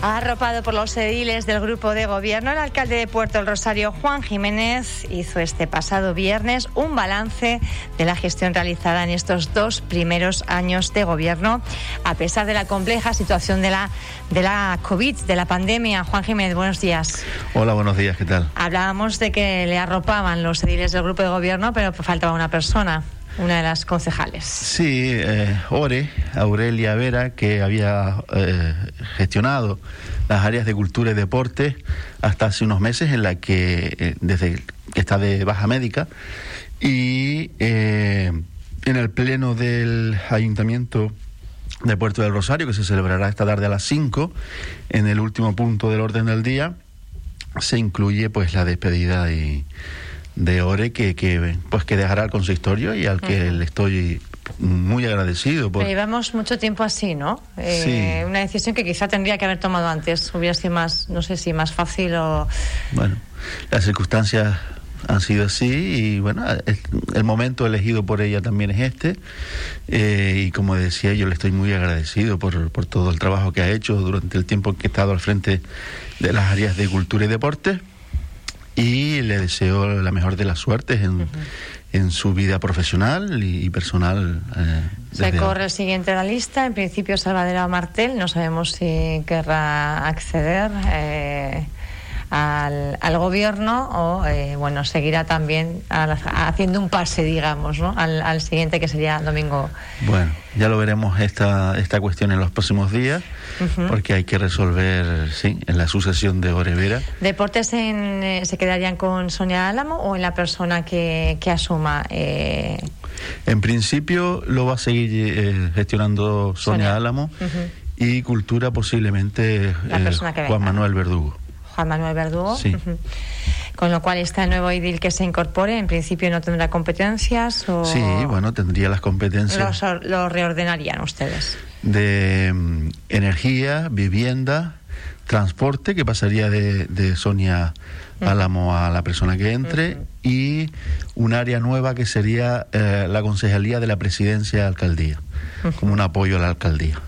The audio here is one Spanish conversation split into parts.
Arropado por los ediles del grupo de gobierno, el alcalde de Puerto del Rosario, Juan Jiménez, hizo este pasado viernes un balance de la gestión realizada en estos dos primeros años de gobierno, a pesar de la compleja situación de la, de la COVID, de la pandemia. Juan Jiménez, buenos días. Hola, buenos días, ¿qué tal? Hablábamos de que le arropaban los ediles del grupo de gobierno, pero faltaba una persona una de las concejales. Sí, eh, Ore, Aurelia Vera, que había eh, gestionado las áreas de cultura y deporte hasta hace unos meses, en la que, eh, desde que está de baja médica, y en el pleno del ayuntamiento de Puerto del Rosario, que se celebrará esta tarde a las 5, en el último punto del orden del día, se incluye pues la despedida y de Ore que, que, pues que dejará el consistorio y al que le estoy muy agradecido. Por... llevamos mucho tiempo así, ¿no? Eh, una decisión que quizá tendría que haber tomado antes. Hubiera sido más, no sé si más fácil o... Bueno, las circunstancias han sido así y bueno, el, momento elegido por ella también es este eh, y como decía yo le estoy muy agradecido por, por todo el trabajo que ha hecho durante el tiempo que he estado al frente de las áreas de cultura y deporte y le deseo la mejor de las suertes en, en su vida profesional y, personal. Eh, Se corre el siguiente de la lista, en principio Salvadera Martel, no sabemos si querrá acceder. Eh, al, al gobierno o eh, bueno seguirá también haciendo un pase digamos ¿no? al, al, siguiente que sería domingo. Bueno ya lo veremos esta esta cuestión en los próximos días porque hay que resolver sí en la sucesión de Orevera. Deportes en, eh, se quedarían con Sonia Álamo o en la persona que, que asuma eh... en principio lo va a seguir gestionando Sonia, Álamo y cultura posiblemente Juan Manuel Verdugo Juan Manuel Verdugo. Sí. Con lo cual, este nuevo IDIL que se incorpore, en principio no tendrá competencias. O... Sí, bueno, tendría las competencias. Lo reordenarían ustedes. De mm, energía, vivienda, transporte, que pasaría de, Sonia Álamo a la persona que entre, y un área nueva que sería eh, la concejalía de la presidencia de alcaldía, como un apoyo a la alcaldía.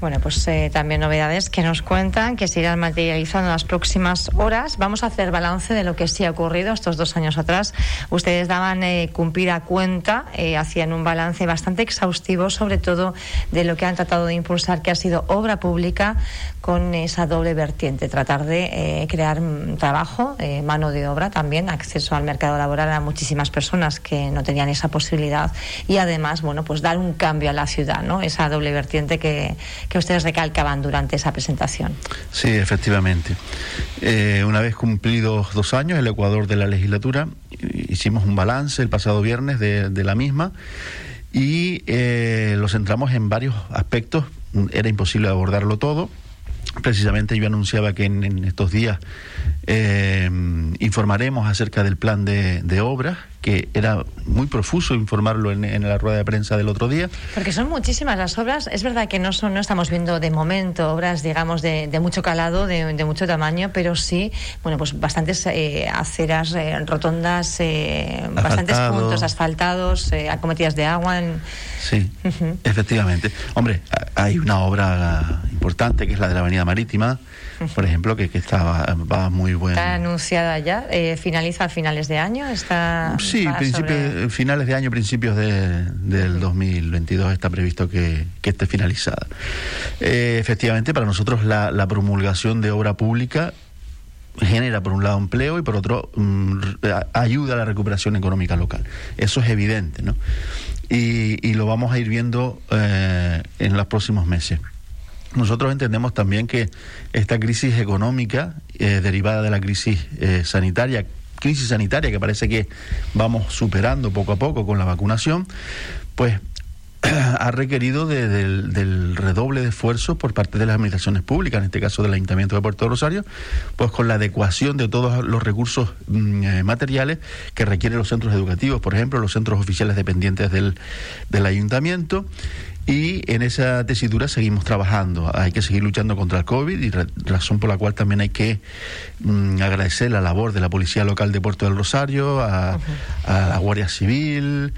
Bueno, pues eh, también novedades que nos cuentan que se irán materializando en las próximas horas. Vamos a hacer balance de lo que sí ha ocurrido estos dos años atrás. Ustedes daban eh, a cuenta, eh, hacían un balance bastante exhaustivo, sobre todo de lo que han tratado de impulsar, que ha sido obra pública con esa doble vertiente, tratar de eh, crear trabajo, mano de obra también, acceso al mercado laboral a muchísimas personas que no tenían esa posibilidad y además, bueno, pues dar un cambio a la ciudad, ¿no? Esa doble vertiente que que ustedes recalcaban durante esa presentación. Sí, efectivamente. Eh, una vez cumplidos dos años, el Ecuador de la legislatura, hicimos un balance el pasado viernes de, la misma y eh, lo centramos en varios aspectos. Era imposible abordarlo todo. Precisamente yo anunciaba que en, estos días eh, informaremos acerca del plan de, de obras que era muy profuso informarlo en, la rueda de prensa del otro día. Porque son muchísimas las obras. Es verdad que no son, no estamos viendo de momento obras, digamos, de, mucho calado, de, mucho tamaño, pero sí, bueno, pues bastantes eh, aceras, eh, rotondas, eh, bastantes puntos asfaltados, acometidas de agua. Sí, efectivamente. Hombre, hay una obra importante que es la de la Avenida Marítima por ejemplo, que, que estaba, va muy buena. ¿Está anunciada ya? Eh, ¿Finaliza a finales de año? Está, sí, finales de año, principios de, del 2022 está previsto que, que esté finalizada. Eh, efectivamente, para nosotros la, la promulgación de obra pública genera por un lado empleo y por otro mm, ayuda a la recuperación económica local. Eso es evidente, ¿no? Y, y lo vamos a ir viendo eh, en los próximos meses. Nosotros entendemos también que esta crisis económica eh, derivada de la crisis eh, sanitaria, crisis sanitaria que parece que vamos superando poco a poco con la vacunación, pues ha requerido del, redoble de esfuerzo por parte de las administraciones públicas, en este caso del Ayuntamiento de Puerto Rosario, pues con la adecuación de todos los recursos mm, eh, materiales que requieren los centros educativos, por ejemplo, los centros oficiales dependientes del, del Ayuntamiento y en esa tesitura seguimos trabajando. Hay que seguir luchando contra el COVID y razón por la cual también hay que mm, agradecer la labor de la Policía Local de Puerto del Rosario, a, la Guardia Civil,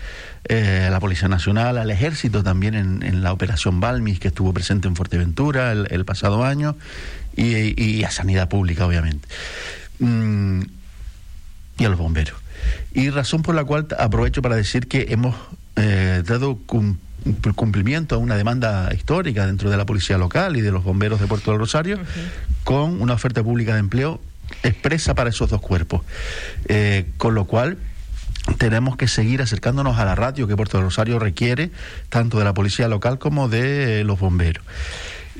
eh, a la Policía Nacional, al Ejército también en, la Operación Balmis, que estuvo presente en Fuerteventura el, pasado año, y, a Sanidad Pública, obviamente. Mm, y a los bomberos. Y razón por la cual aprovecho para decir que hemos eh, dado cumplimiento a una demanda histórica dentro de la policía local y de los bomberos de Puerto del Rosario con una oferta pública de empleo expresa para esos dos cuerpos. Eh, con lo cual tenemos que seguir acercándonos a la radio que Puerto del Rosario requiere, tanto de la policía local como de los bomberos.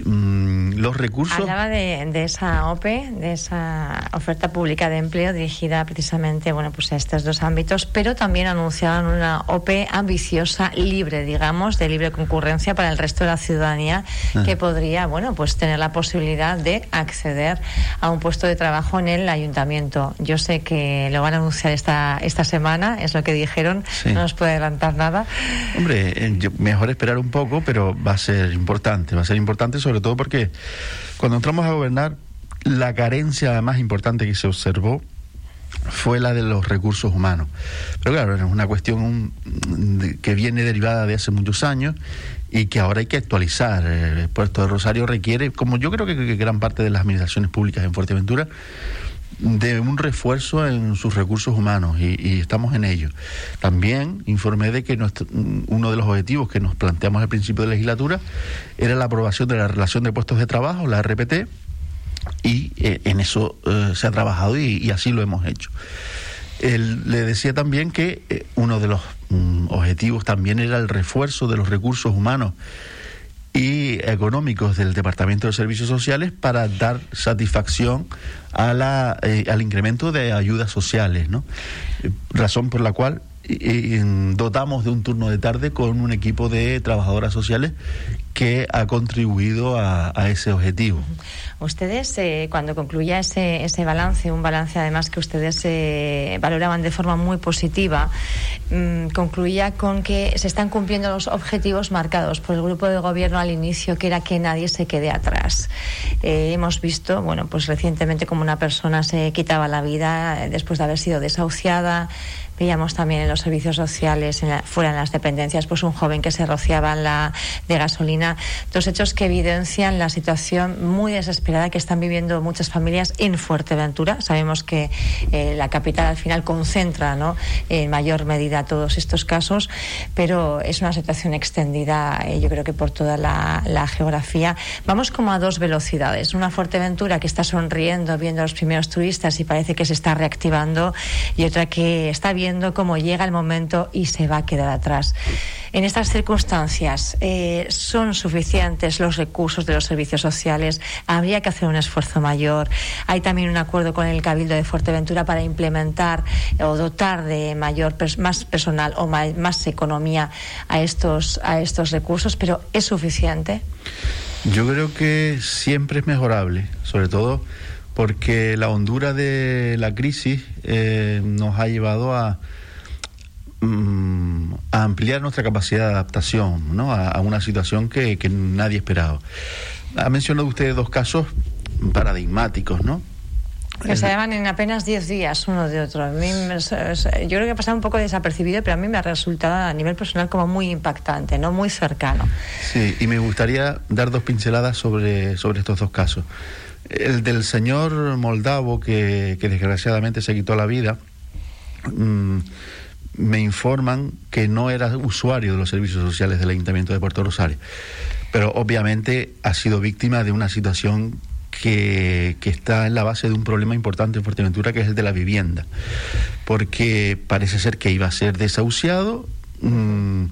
Mm, los recursos. Hablaba de, esa OPE, de esa oferta pública de empleo dirigida precisamente bueno, pues a estos dos ámbitos, pero también anunciaban una OPE ambiciosa, libre, digamos, de libre concurrencia para el resto de la ciudadanía, ah. que podría bueno, pues tener la posibilidad de acceder a un puesto de trabajo en el ayuntamiento. Yo sé que lo van a anunciar esta, esta semana, es lo que dijeron, no nos puede adelantar nada. Hombre, eh, mejor esperar un poco, pero va a ser importante, va a ser importante sobre todo porque cuando entramos a gobernar, la carencia más importante que se observó fue la de los recursos humanos. Pero claro, es una cuestión que viene derivada de hace muchos años y que ahora hay que actualizar. El puerto de Rosario requiere, como yo creo que, gran parte de las administraciones públicas en Fuerteventura, de un refuerzo en sus recursos humanos y, estamos en ello. También informé de que uno de los objetivos que nos planteamos al principio de legislatura era la aprobación de la relación de puestos de trabajo, la RPT, y eh, en eso eh, se ha trabajado y, así lo hemos hecho. le decía también que eh, uno de los mm, objetivos también era el refuerzo de los recursos humanos y económicos del Departamento de Servicios Sociales para dar satisfacción a la, eh, al incremento de ayudas sociales, ¿no? Eh, razón por la cual dotamos de un turno de tarde con un equipo de trabajadoras sociales que ha contribuido a, ese objetivo. Ustedes, eh, cuando concluya ese, ese balance, un balance además que ustedes eh, valoraban de forma muy positiva, mm, concluía con que se están cumpliendo los objetivos marcados por el grupo de gobierno al inicio, que era que nadie se quede atrás. Eh, hemos visto, bueno, pues recientemente como una persona se quitaba la vida después de haber sido desahuciada. Veíamos también en los servicios sociales, en fuera en las dependencias, pues un joven que se rociaba la, de gasolina. Dos hechos que evidencian la situación muy desesperada que están viviendo muchas familias en Fuerteventura. Sabemos que eh, la capital al final concentra ¿no? en mayor medida todos estos casos, pero es una situación extendida, eh, yo creo que por toda la, la geografía. Vamos como a dos velocidades. Una Fuerteventura que está sonriendo viendo a los primeros turistas y parece que se está reactivando, y otra que está viendo viendo cómo llega el momento y se va a quedar atrás. En estas circunstancias, eh, ¿son suficientes los recursos de los servicios sociales? ¿Habría que hacer un esfuerzo mayor? Hay también un acuerdo con el Cabildo de Fuerteventura para implementar o dotar de mayor más personal o más, economía a estos, a estos recursos, pero ¿es suficiente? Yo creo que siempre es mejorable, sobre todo porque la hondura de la crisis eh, nos ha llevado a, mm, a, ampliar nuestra capacidad de adaptación ¿no? a, una situación que, nadie esperaba. Ha mencionado usted dos casos paradigmáticos, ¿no? Que se llaman en apenas 10 días uno de otro. A mí, yo creo que ha pasado un poco desapercibido, pero a mí me ha resultado a nivel personal como muy impactante, no muy cercano. Sí, y me gustaría dar dos pinceladas sobre, sobre estos dos casos. El del señor moldavo que, desgraciadamente se quitó la vida, mm, me informan que no era usuario de los servicios sociales del Ayuntamiento de Puerto Rosario, pero obviamente ha sido víctima de una situación que, está en la base de un problema importante en Fuerteventura, que es el de la vivienda, porque parece ser que iba a ser desahuciado. Mm,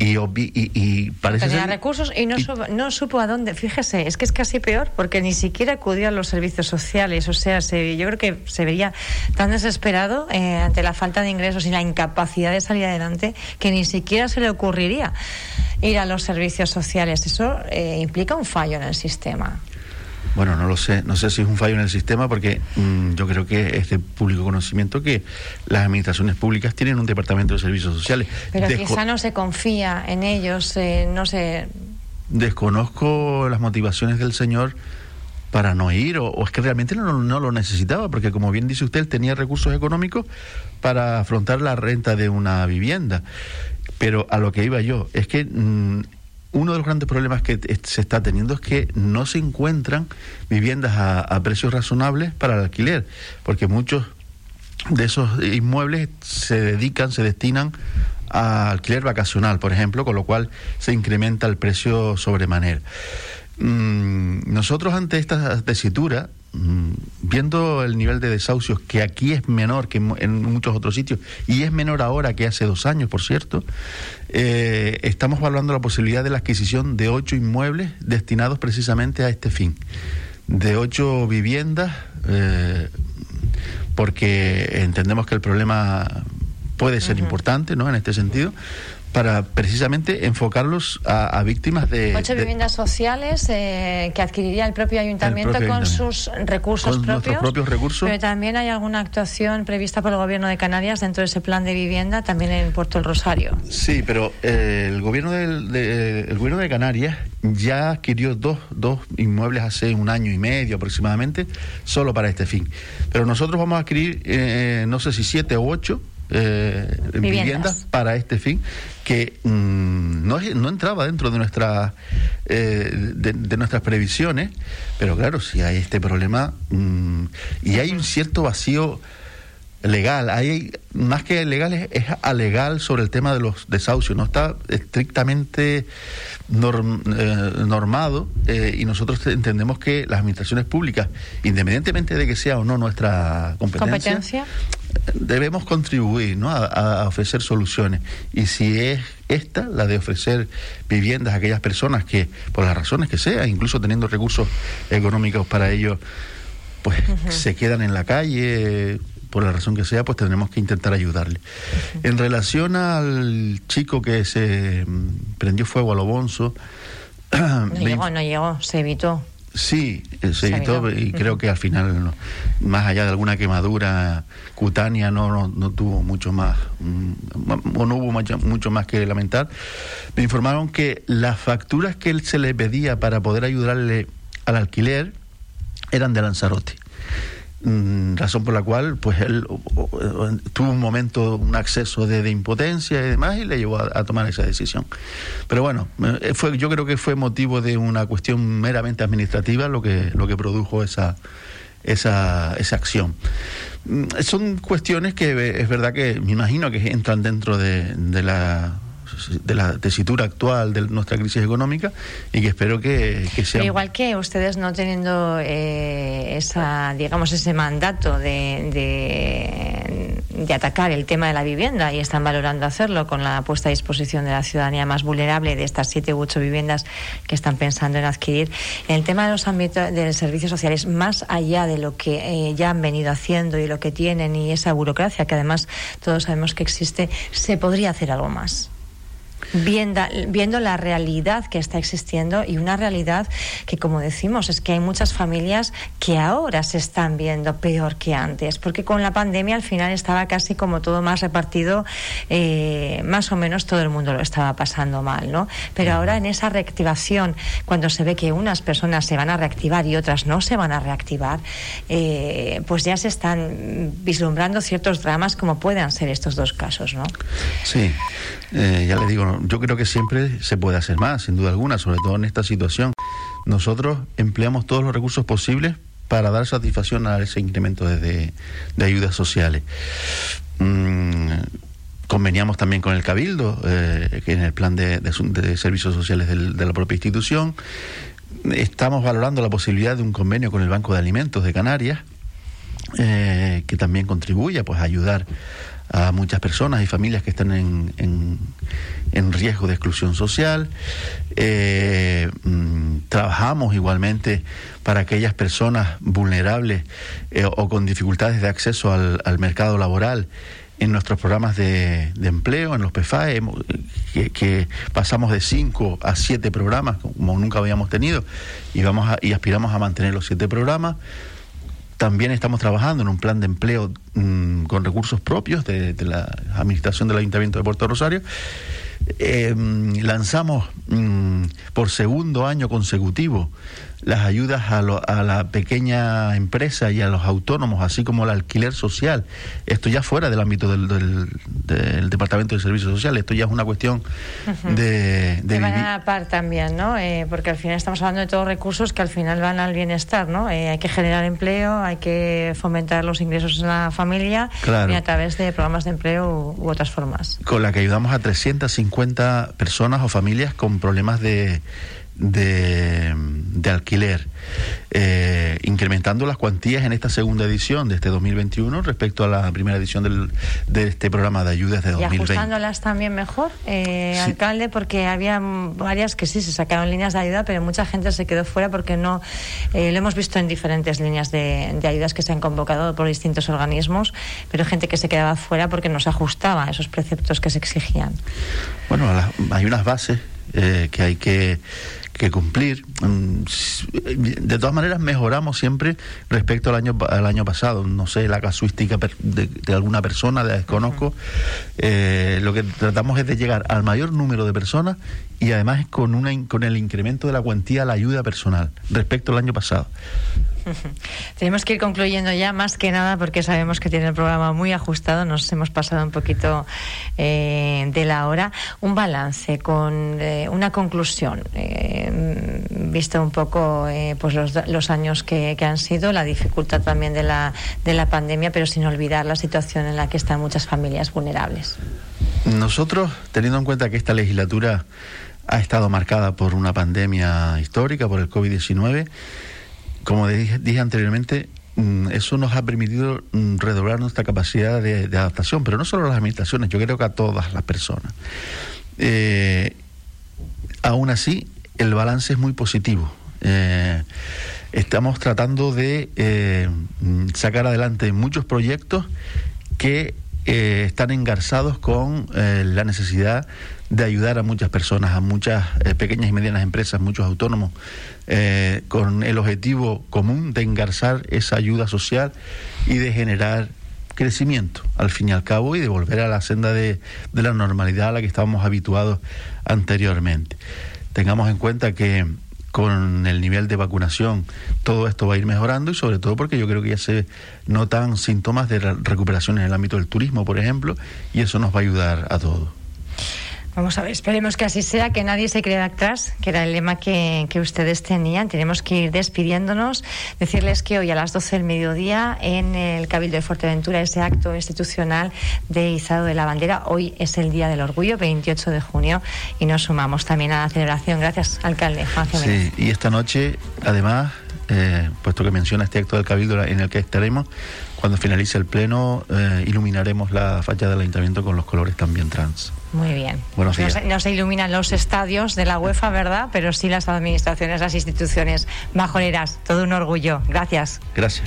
y, y, parece Tenía recursos y no, no, supo a dónde. Fíjese, es que es casi peor porque ni siquiera acudió a los servicios sociales. O sea, se, yo creo que se vería tan desesperado eh, ante la falta de ingresos y la incapacidad de salir adelante que ni siquiera se le ocurriría ir a los servicios sociales. Eso eh, implica un fallo en el sistema. Bueno, no lo sé, no sé si es un fallo en el sistema porque mm, yo creo que es de público conocimiento que las administraciones públicas tienen un departamento de servicios sociales. Pero quizá no se confía en ellos, eh, no sé. Desconozco las motivaciones del señor para no ir o, es que realmente no, no, lo necesitaba porque como bien dice usted, él tenía recursos económicos para afrontar la renta de una vivienda. Pero a lo que iba yo, es que mm, uno de los grandes problemas que se está teniendo es que no se encuentran viviendas a, precios razonables para el alquiler, porque muchos de esos inmuebles se dedican, se destinan a alquiler vacacional, por ejemplo, con lo cual se incrementa el precio sobremanera. Mm, nosotros ante esta tesitura viendo el nivel de desahucios que aquí es menor que en muchos otros sitios y es menor ahora que hace dos años, por cierto, eh, estamos evaluando la posibilidad de la adquisición de ocho inmuebles destinados precisamente a este fin, de ocho viviendas, eh, porque entendemos que el problema puede ser importante, ¿no? En este sentido, para precisamente enfocarlos a, víctimas de... Ocho viviendas sociales eh, que adquiriría el propio ayuntamiento con sus recursos con propios. propios recursos. Pero también hay alguna actuación prevista por el Gobierno de Canarias dentro de ese plan de vivienda, también en Puerto El Rosario. Sí, pero eh, el, gobierno de, el Gobierno de Canarias ya adquirió dos, dos inmuebles hace un año y medio aproximadamente, solo para este fin. Pero nosotros vamos a adquirir, eh, no sé si siete o ocho, eh, viviendas. para este fin que mm, no, no entraba dentro de nuestra eh, de, nuestras previsiones pero claro si hay este problema mm, y hay un cierto vacío legal, hay más que legal es, alegal sobre el tema de los desahucios, no está estrictamente eh, normado eh, y nosotros entendemos que las administraciones públicas, independientemente de que sea o no nuestra competencia, debemos contribuir ¿no? a, ofrecer soluciones y si es esta la de ofrecer viviendas a aquellas personas que por las razones que sea, incluso teniendo recursos económicos para ello, pues se quedan en la calle por la razón que sea, pues tendremos que intentar ayudarle. En relación al chico que se mm, prendió fuego a lo bonzo... No llegó, no llegó, se evitó. Sí, eh, se, evitó y creo que al final, más allá de alguna quemadura cutánea, no, no, tuvo mucho más, mm, o no hubo mucho, más que lamentar. Me informaron que las facturas que él se le pedía para poder ayudarle al alquiler eran de Lanzarote. Mm, razón por la cual pues él tuvo un momento un acceso de, impotencia y demás y le llevó a, tomar esa decisión. Pero bueno eh, fue yo creo que fue motivo de una cuestión meramente administrativa lo que lo que produjo esa esa, esa acción. Mm, son cuestiones que es verdad que me imagino que entran dentro de, de la de la tesitura actual de nuestra crisis económica y que espero que, sea. igual que ustedes no teniendo eh, esa, digamos, ese mandato de, de, atacar el tema de la vivienda y están valorando hacerlo con la puesta a disposición de la ciudadanía más vulnerable de estas siete u ocho viviendas que están pensando en adquirir, en el tema de los ámbitos de servicios sociales, más allá de lo que eh, ya han venido haciendo y lo que tienen y esa burocracia que además todos sabemos que existe, se podría hacer algo más viendo, viendo la realidad que está existiendo y una realidad que, como decimos, es que hay muchas familias que ahora se están viendo peor que antes, porque con la pandemia al final estaba casi como todo más repartido, eh, más o menos todo el mundo lo estaba pasando mal, ¿no? Pero ahora en esa reactivación, cuando se ve que unas personas se van a reactivar y otras no se van a reactivar, eh, pues ya se están vislumbrando ciertos dramas como puedan ser estos dos casos, ¿no? Sí, eh, ya le digo, yo creo que siempre se puede hacer más, sin duda alguna, sobre todo en esta situación. Nosotros empleamos todos los recursos posibles para dar satisfacción a ese incremento de, ayudas sociales. Mm, conveniamos también con el Cabildo, eh, en el plan de, servicios sociales de la propia institución. Estamos valorando la posibilidad de un convenio con el Banco de Alimentos de Canarias, eh, que también contribuya pues, a ayudar a muchas personas y familias que están en, en, riesgo de exclusión social. Eh, mm, trabajamos igualmente para aquellas personas vulnerables eh, o con dificultades de acceso al, al mercado laboral en nuestros programas de, de empleo, en los PFAE, que, que, pasamos de cinco a siete programas, como nunca habíamos tenido, y, vamos y aspiramos a mantener los siete programas. También estamos trabajando en un plan de empleo mm, con recursos propios de, la Administración del Ayuntamiento de Puerto Rosario. Eh, lanzamos mm, por segundo año consecutivo las ayudas a, a, la pequeña empresa y a los autónomos, así como el alquiler social. Esto ya fuera del ámbito del, del, Departamento de Servicios Sociales, esto ya es una cuestión de... de van a par también, ¿no? Eh, porque al final estamos hablando de todos recursos que al final van al bienestar, ¿no? Eh, hay que generar empleo, hay que fomentar los ingresos en la familia y a través de programas de empleo u, u otras formas. Con la que ayudamos a 350 personas o familias con problemas de de, de alquiler, eh, incrementando las cuantías en esta segunda edición de este 2021 respecto a la primera edición del, de este programa de ayudas de 2020. Y ajustándolas también mejor, eh, alcalde, porque había varias que sí se sacaron líneas de ayuda, pero mucha gente se quedó fuera porque no eh, lo hemos visto en diferentes líneas de, de, ayudas que se han convocado por distintos organismos, pero gente que se quedaba fuera porque no se ajustaba a esos preceptos que se exigían. Bueno, hay unas bases que hay que que cumplir. Mm, de todas maneras, mejoramos siempre respecto al año, al año pasado. No sé la casuística de, alguna persona, la desconozco. Eh, lo que tratamos es de llegar al mayor número de personas y además con, una, con el incremento de la cuantía a la ayuda personal respecto al año pasado. Tenemos que ir concluyendo ya, más que nada, porque sabemos que tiene el programa muy ajustado. Nos hemos pasado un poquito eh, de la hora. Un balance con eh, una conclusión, eh, visto un poco pues los, los años que, que, han sido, la dificultad también de la, de la pandemia, pero sin olvidar la situación en la que están muchas familias vulnerables. Nosotros, teniendo en cuenta que esta legislatura ha estado marcada por una pandemia histórica, por el COVID-19, como dije, anteriormente, mm, eso nos ha permitido mm, redoblar nuestra capacidad de, adaptación, pero no solo a las administraciones, yo creo que a todas las personas. Eh, aún así, el balance es muy positivo. Eh, estamos tratando de eh, mm, sacar adelante muchos proyectos que están engarzados con la necesidad de ayudar a muchas personas, a muchas pequeñas y medianas empresas, muchos autónomos, eh, con el objetivo común de engarzar esa ayuda social y de generar crecimiento, al fin y al cabo, y de volver a la senda de, de la normalidad a la que estábamos habituados anteriormente. Tengamos en cuenta que con el nivel de vacunación todo esto va a ir mejorando y sobre todo porque yo creo que ya se notan síntomas de recuperación en el ámbito del turismo, por ejemplo, y eso nos va a ayudar a todos. Vamos a ver, esperemos que así sea, que nadie se quede atrás, que era el lema que, que, ustedes tenían. Tenemos que ir despidiéndonos, decirles que hoy a las 12 del mediodía en el Cabildo de Fuerteventura, ese acto institucional de izado de la bandera, hoy es el Día del Orgullo, 28 de junio, y nos sumamos también a la celebración. Gracias, alcalde Juan Sí, y esta noche, además, eh, puesto que menciona este acto del Cabildo en el que estaremos, cuando finalice el pleno, eh, iluminaremos la fachada del ayuntamiento con los colores también trans. Muy bien. No se, no se, iluminan los estadios de la UEFA, ¿verdad? Pero sí las administraciones, las instituciones majoneras. Todo un orgullo. Gracias. Gracias.